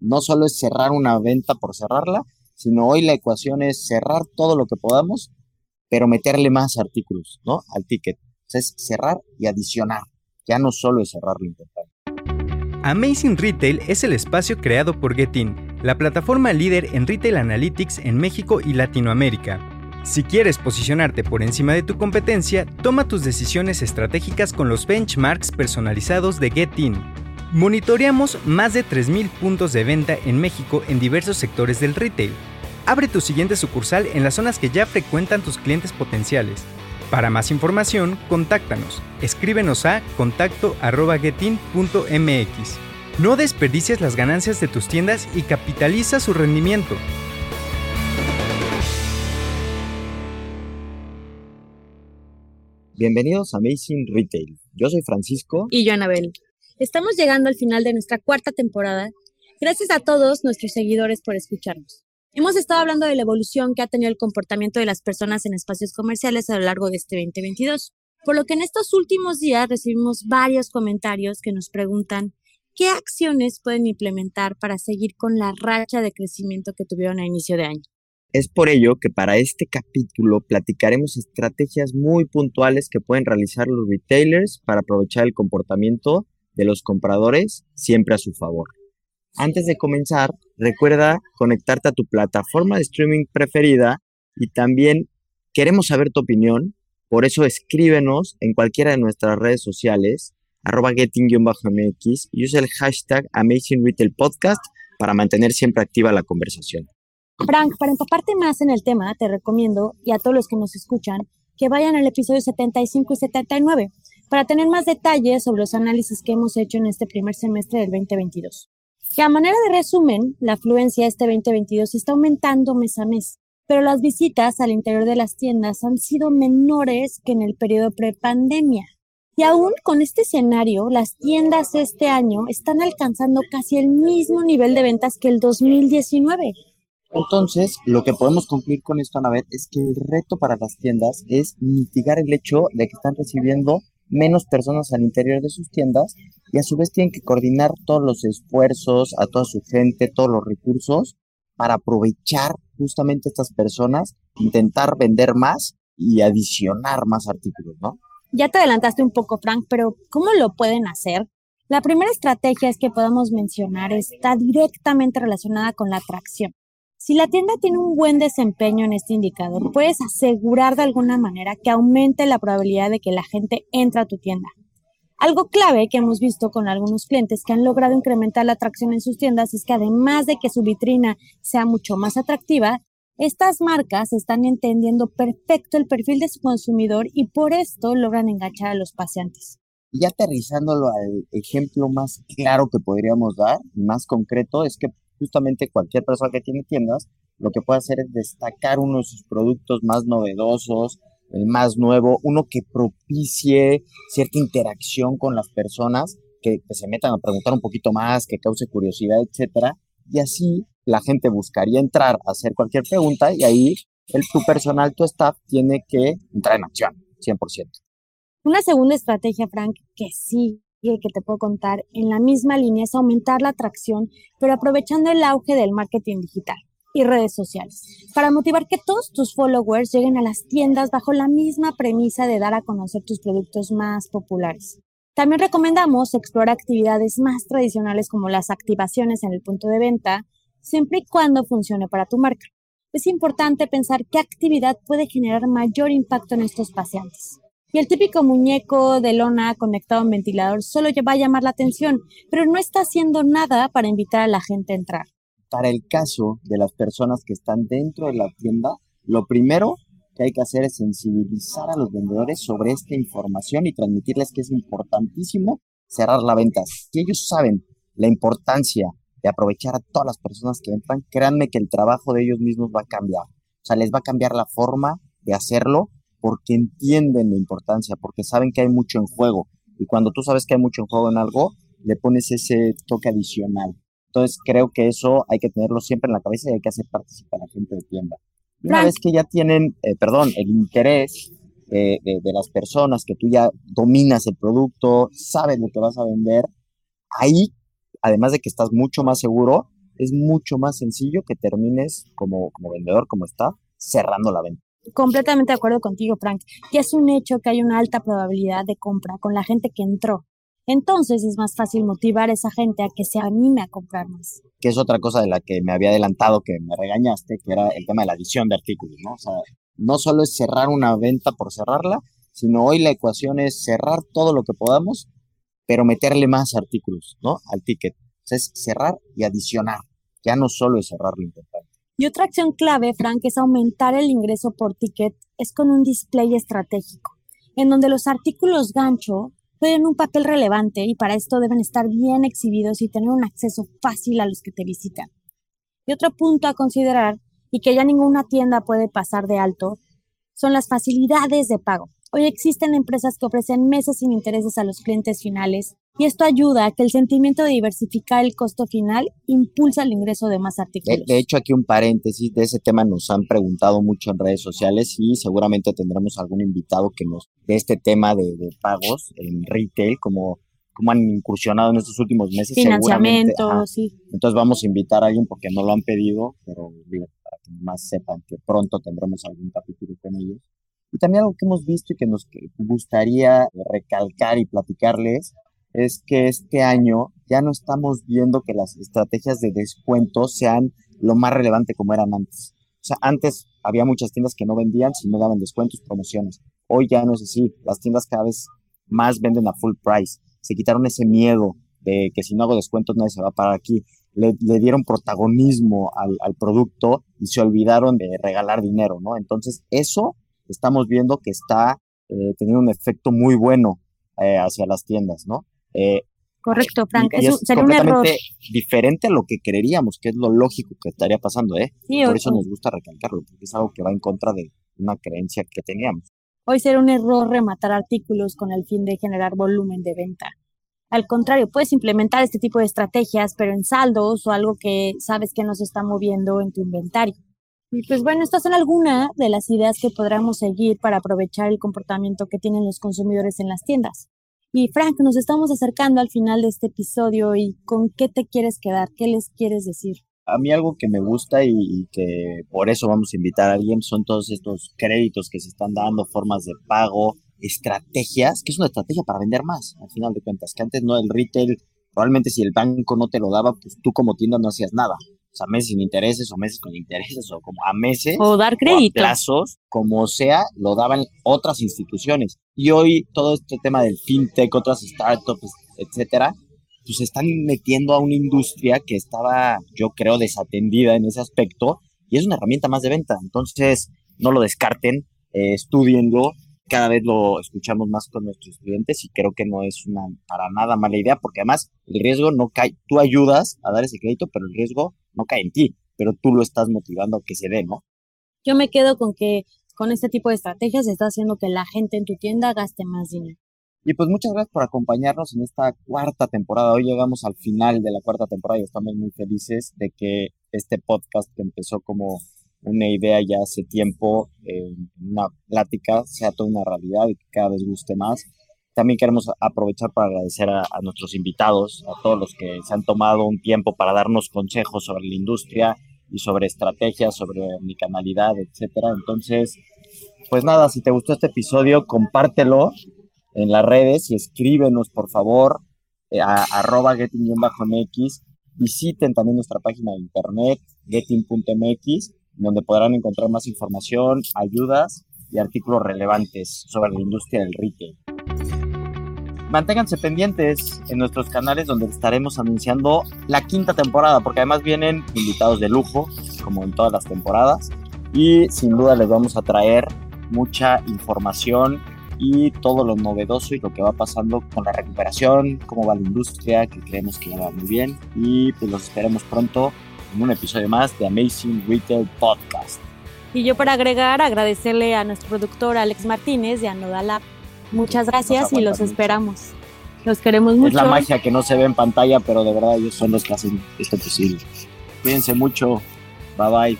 No solo es cerrar una venta por cerrarla, sino hoy la ecuación es cerrar todo lo que podamos, pero meterle más artículos, ¿no? Al ticket. es cerrar y adicionar. Ya no solo es cerrar lo importante. Amazing Retail es el espacio creado por Getin, la plataforma líder en retail analytics en México y Latinoamérica. Si quieres posicionarte por encima de tu competencia, toma tus decisiones estratégicas con los benchmarks personalizados de Getin. Monitoreamos más de 3.000 puntos de venta en México en diversos sectores del retail. Abre tu siguiente sucursal en las zonas que ya frecuentan tus clientes potenciales. Para más información, contáctanos. Escríbenos a contacto.getin.mx. No desperdicies las ganancias de tus tiendas y capitaliza su rendimiento. Bienvenidos a Amazing Retail. Yo soy Francisco. Y yo, Anabel. Estamos llegando al final de nuestra cuarta temporada. Gracias a todos nuestros seguidores por escucharnos. Hemos estado hablando de la evolución que ha tenido el comportamiento de las personas en espacios comerciales a lo largo de este 2022, por lo que en estos últimos días recibimos varios comentarios que nos preguntan qué acciones pueden implementar para seguir con la racha de crecimiento que tuvieron a inicio de año. Es por ello que para este capítulo platicaremos estrategias muy puntuales que pueden realizar los retailers para aprovechar el comportamiento de los compradores siempre a su favor. Antes de comenzar, recuerda conectarte a tu plataforma de streaming preferida y también queremos saber tu opinión. Por eso escríbenos en cualquiera de nuestras redes sociales, arroba getting-mx y usa el hashtag Amazing Retail Podcast para mantener siempre activa la conversación. Frank, para empaparte más en el tema, te recomiendo, y a todos los que nos escuchan, que vayan al episodio 75 y 79 para tener más detalles sobre los análisis que hemos hecho en este primer semestre del 2022 que a manera de resumen, la afluencia este 2022 está aumentando mes a mes, pero las visitas al interior de las tiendas han sido menores que en el periodo prepandemia. Y aún con este escenario, las tiendas este año están alcanzando casi el mismo nivel de ventas que el 2019. Entonces, lo que podemos concluir con esto, Anabel, es que el reto para las tiendas es mitigar el hecho de que están recibiendo menos personas al interior de sus tiendas y a su vez tienen que coordinar todos los esfuerzos, a toda su gente, todos los recursos para aprovechar justamente estas personas, intentar vender más y adicionar más artículos, ¿no? Ya te adelantaste un poco, Frank, pero ¿cómo lo pueden hacer? La primera estrategia es que podamos mencionar está directamente relacionada con la atracción. Si la tienda tiene un buen desempeño en este indicador, puedes asegurar de alguna manera que aumente la probabilidad de que la gente entre a tu tienda. Algo clave que hemos visto con algunos clientes que han logrado incrementar la atracción en sus tiendas es que además de que su vitrina sea mucho más atractiva, estas marcas están entendiendo perfecto el perfil de su consumidor y por esto logran enganchar a los paseantes. Y aterrizándolo al ejemplo más claro que podríamos dar, más concreto, es que justamente cualquier persona que tiene tiendas, lo que puede hacer es destacar uno de sus productos más novedosos, el más nuevo, uno que propicie cierta interacción con las personas, que, se metan a preguntar un poquito más, que cause curiosidad, etcétera, y así la gente buscaría entrar a hacer cualquier pregunta y ahí el, tu personal, tu staff, tiene que entrar en acción, 100%. Una segunda estrategia, Frank, que sí que te puedo contar en la misma línea es aumentar la atracción, pero aprovechando el auge del marketing digital y redes sociales, para motivar que todos tus followers lleguen a las tiendas bajo la misma premisa de dar a conocer tus productos más populares. También recomendamos explorar actividades más tradicionales como las activaciones en el punto de venta, siempre y cuando funcione para tu marca. Es importante pensar qué actividad puede generar mayor impacto en estos pacientes. Y el típico muñeco de lona conectado a un ventilador solo va a llamar la atención, pero no está haciendo nada para invitar a la gente a entrar. Para el caso de las personas que están dentro de la tienda, lo primero que hay que hacer es sensibilizar a los vendedores sobre esta información y transmitirles que es importantísimo cerrar la venta. Si ellos saben la importancia de aprovechar a todas las personas que entran, créanme que el trabajo de ellos mismos va a cambiar. O sea, les va a cambiar la forma de hacerlo porque entienden la importancia, porque saben que hay mucho en juego. Y cuando tú sabes que hay mucho en juego en algo, le pones ese toque adicional. Entonces creo que eso hay que tenerlo siempre en la cabeza y hay que hacer participar a la gente de tienda. una vez que ya tienen, eh, perdón, el interés de, de, las personas, que tú ya dominas el producto, sabes lo que vas a vender, ahí, además de que estás mucho más seguro, es mucho más sencillo que termines como, como vendedor, como está, cerrando la venta. Completamente de acuerdo contigo, Frank. Y es un hecho que hay una alta probabilidad de compra con la gente que entró. Entonces es más fácil motivar a esa gente a que se anime a comprar más. Que es otra cosa de la que me había adelantado, que me regañaste, que era el tema de la adición de artículos, ¿no? O sea, no solo es cerrar una venta por cerrarla, sino hoy la ecuación es cerrar todo lo que podamos, pero meterle más artículos, ¿no? Al ticket. O sea, es cerrar y adicionar. Ya no solo es cerrar lo importante. Y otra acción clave, Frank, es aumentar el ingreso por ticket, es con un display estratégico, en donde los artículos gancho juegan un papel relevante y para esto deben estar bien exhibidos y tener un acceso fácil a los que te visitan. Y otro punto a considerar, y que ya ninguna tienda puede pasar de alto, son las facilidades de pago. Hoy existen empresas que ofrecen meses sin intereses a los clientes finales y esto ayuda a que el sentimiento de diversificar el costo final impulsa el ingreso de más artículos. De, hecho, aquí un paréntesis de ese tema nos han preguntado mucho en redes sociales y seguramente tendremos algún invitado que nos de este tema de, pagos en retail, como, como han incursionado en estos últimos meses. Financiamiento, sí. Entonces vamos a invitar a alguien porque no lo han pedido, pero digo, para que más sepan que pronto tendremos algún capítulo con ellos. Y también algo que hemos visto y que nos gustaría recalcar y platicarles es que este año ya no estamos viendo que las estrategias de descuento sean lo más relevante como eran antes. O sea, antes había muchas tiendas que no vendían si no daban descuentos, promociones. Hoy ya no es así. Las tiendas cada vez más venden a full price. Se quitaron ese miedo de que si no hago descuentos nadie se va a parar aquí. Le, dieron protagonismo al, producto y se olvidaron de regalar dinero, ¿no? Entonces, eso estamos viendo que está eh, teniendo un efecto muy bueno eh, hacia las tiendas, ¿no? Eh, Correcto, Frank. es sería un error. diferente a lo que creeríamos, que es lo lógico que estaría pasando, ¿eh? Por eso nos gusta recalcarlo, porque es algo que va en contra de una creencia que teníamos. Hoy sería un error rematar artículos con el fin de generar volumen de venta. Al contrario, puedes implementar este tipo de estrategias, pero en saldos o algo que sabes que no se está moviendo en tu inventario. Y pues bueno, estas son algunas de las ideas que podremos seguir para aprovechar el comportamiento que tienen los consumidores en las tiendas. Y Frank, nos estamos acercando al final de este episodio y ¿con qué te quieres quedar? ¿Qué les quieres decir? A mí algo que me gusta y, que por eso vamos a invitar a alguien son todos estos créditos que se están dando, formas de pago, estrategias, que es una estrategia para vender más, al final de cuentas, que antes no el retail, probablemente si el banco no te lo daba, pues tú como tienda no hacías nada a meses sin intereses o meses con intereses o como a meses. O dar crédito. plazos, como sea, lo daban otras instituciones. Y hoy todo este tema del fintech, otras startups, etcétera, pues están metiendo a una industria que estaba, yo creo, desatendida en ese aspecto y es una herramienta más de venta. Entonces, no lo descarten, eh, estudienlo cada vez lo escuchamos más con nuestros clientes y creo que no es una para nada mala idea porque además el riesgo no cae, tú ayudas a dar ese crédito, pero el riesgo no cae en ti, pero tú lo estás motivando a que se dé, ¿no? Yo me quedo con que con este tipo de estrategias está haciendo que la gente en tu tienda gaste más dinero. Y pues muchas gracias por acompañarnos en esta cuarta temporada. Hoy llegamos al final de la cuarta temporada y estamos muy felices de que este podcast que empezó como una idea ya hace tiempo, en una plática, sea toda una realidad y que cada vez guste más. También queremos aprovechar para agradecer a, nuestros invitados, a todos los que se han tomado un tiempo para darnos consejos sobre la industria y sobre estrategias, sobre mi canalidad, etcétera. Entonces, pues nada, si te gustó este episodio, compártelo en las redes y escríbenos, por favor, eh, a arroba getting-mx. Visiten también nuestra página de internet, getting.mx donde podrán encontrar más información, ayudas y artículos relevantes sobre la industria del retail. Manténganse pendientes en nuestros canales donde estaremos anunciando la quinta temporada, porque además vienen invitados de lujo, como en todas las temporadas, y sin duda les vamos a traer mucha información y todo lo novedoso y lo que va pasando con la recuperación, cómo va la industria, que creemos que va muy bien, y pues los esperemos pronto en un episodio más de Amazing Retail Podcast. Y yo para agregar, agradecerle a nuestro productor Alex Martínez de Anodalab. Muchas gracias y los esperamos. Los queremos mucho. Es la magia que no se ve en pantalla, pero de verdad ellos son los que hacen esto posible. Cuídense mucho. Bye bye.